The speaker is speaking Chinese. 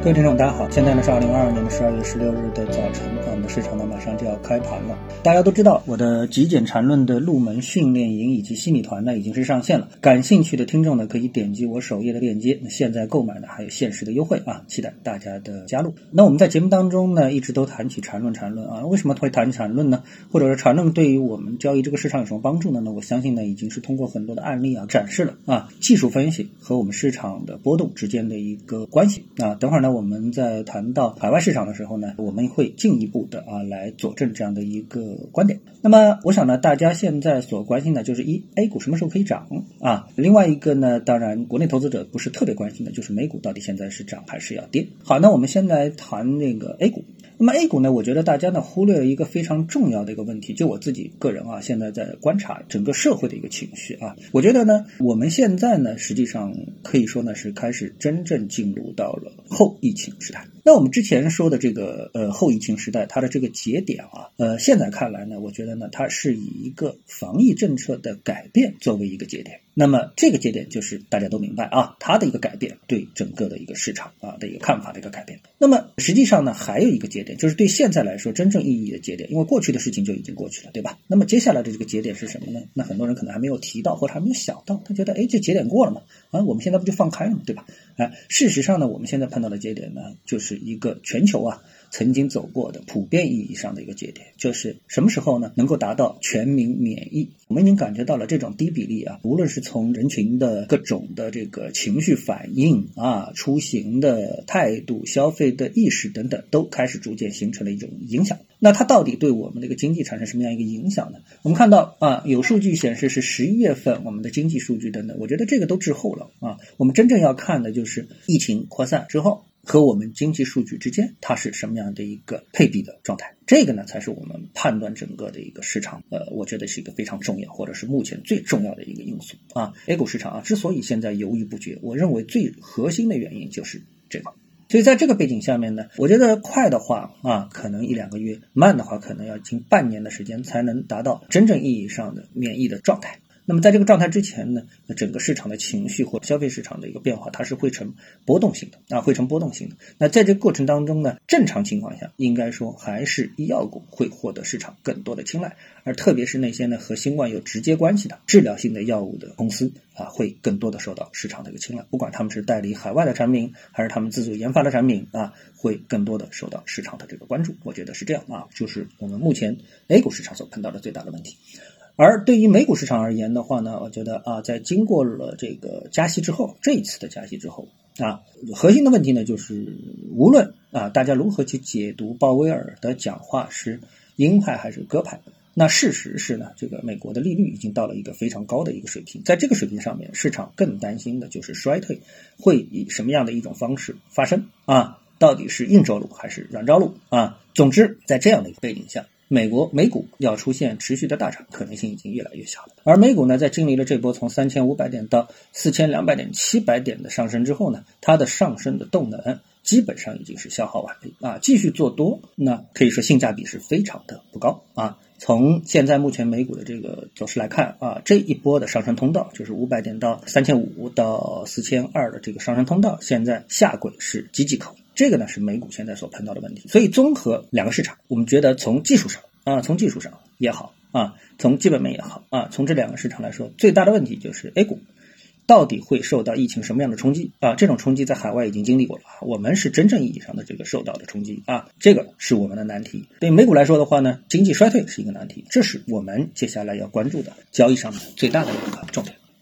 各位听众，大家好，现在呢是二零二二年的十二月十六日的早晨，我们的市场呢马上就要开盘了。大家都知道，我的极简缠论的入门训练营以及心理团呢已经是上线了，感兴趣的听众呢可以点击我首页的链接，那现在购买呢还有限时的优惠啊，期待大家的加入。那我们在节目当中呢一直都谈起缠论，缠论啊，为什么会谈缠论呢？或者说缠论对于我们交易这个市场有什么帮助呢？那我相信呢已经是通过很多的案例啊展示了啊技术分析和我们市场的波动之间的一个关系啊。等会儿呢我我们在谈到海外市场的时候呢，我们会进一步的啊来佐证这样的一个观点。那么，我想呢，大家现在所关心的就是一 A 股什么时候可以涨啊？另外一个呢，当然国内投资者不是特别关心的，就是美股到底现在是涨还是要跌？好，那我们先来谈那个 A 股。那么 A 股呢，我觉得大家呢忽略了一个非常重要的一个问题，就我自己个人啊，现在在观察整个社会的一个情绪啊，我觉得呢，我们现在呢，实际上可以说呢是开始真正进入到了后疫情时代。那我们之前说的这个呃后疫情时代，它的这个节点啊，呃，现在看来呢，我觉得呢，它是以一个防疫政策的改变作为一个节点。那么这个节点就是大家都明白啊，它的一个改变对整个的一个市场啊的一个看法的一个改变。那么实际上呢，还有一个节点，就是对现在来说真正意义的节点，因为过去的事情就已经过去了，对吧？那么接下来的这个节点是什么呢？那很多人可能还没有提到，或者还没有想到，他觉得哎，这节点过了嘛？啊，我们现在不就放开了嘛，对吧？哎，事实上呢，我们现在碰到的节点呢，就是一个全球啊。曾经走过的普遍意义上的一个节点，就是什么时候呢？能够达到全民免疫？我们已经感觉到了这种低比例啊，无论是从人群的各种的这个情绪反应啊、出行的态度、消费的意识等等，都开始逐渐形成了一种影响。那它到底对我们这个经济产生什么样一个影响呢？我们看到啊，有数据显示是十一月份我们的经济数据等等，我觉得这个都滞后了啊。我们真正要看的就是疫情扩散之后。和我们经济数据之间，它是什么样的一个配比的状态？这个呢，才是我们判断整个的一个市场，呃，我觉得是一个非常重要，或者是目前最重要的一个因素啊。A 股市场啊，之所以现在犹豫不决，我认为最核心的原因就是这个。所以在这个背景下面呢，我觉得快的话啊，可能一两个月；慢的话，可能要近半年的时间，才能达到真正意义上的免疫的状态。那么在这个状态之前呢，整个市场的情绪或消费市场的一个变化，它是会成波动性的啊，会成波动性的。那在这过程当中呢，正常情况下，应该说还是医药股会获得市场更多的青睐，而特别是那些呢和新冠有直接关系的治疗性的药物的公司啊，会更多的受到市场的一个青睐。不管他们是代理海外的产品，还是他们自主研发的产品啊，会更多的受到市场的这个关注。我觉得是这样啊，就是我们目前 A 股市场所碰到的最大的问题。而对于美股市场而言的话呢，我觉得啊，在经过了这个加息之后，这一次的加息之后啊，核心的问题呢，就是无论啊大家如何去解读鲍威尔的讲话是鹰派还是鸽派，那事实是呢，这个美国的利率已经到了一个非常高的一个水平，在这个水平上面，市场更担心的就是衰退会以什么样的一种方式发生啊？到底是硬着陆还是软着陆啊？总之，在这样的一个背景下。美国美股要出现持续的大涨可能性已经越来越小了，而美股呢，在经历了这波从三千五百点到四千两百点、七百点的上升之后呢，它的上升的动能基本上已经是消耗完毕啊，继续做多，那可以说性价比是非常的不高啊。从现在目前美股的这个走势来看啊，这一波的上升通道就是五百点到三千五到四千二的这个上升通道，现在下轨是岌岌可危。这个呢是美股现在所碰到的问题，所以综合两个市场，我们觉得从技术上啊，从技术上也好啊，从基本面也好啊，从这两个市场来说，最大的问题就是 A 股到底会受到疫情什么样的冲击啊？这种冲击在海外已经经历过了，我们是真正意义上的这个受到的冲击啊，这个是我们的难题。对美股来说的话呢，经济衰退是一个难题，这是我们接下来要关注的交易上面最大的一个重点。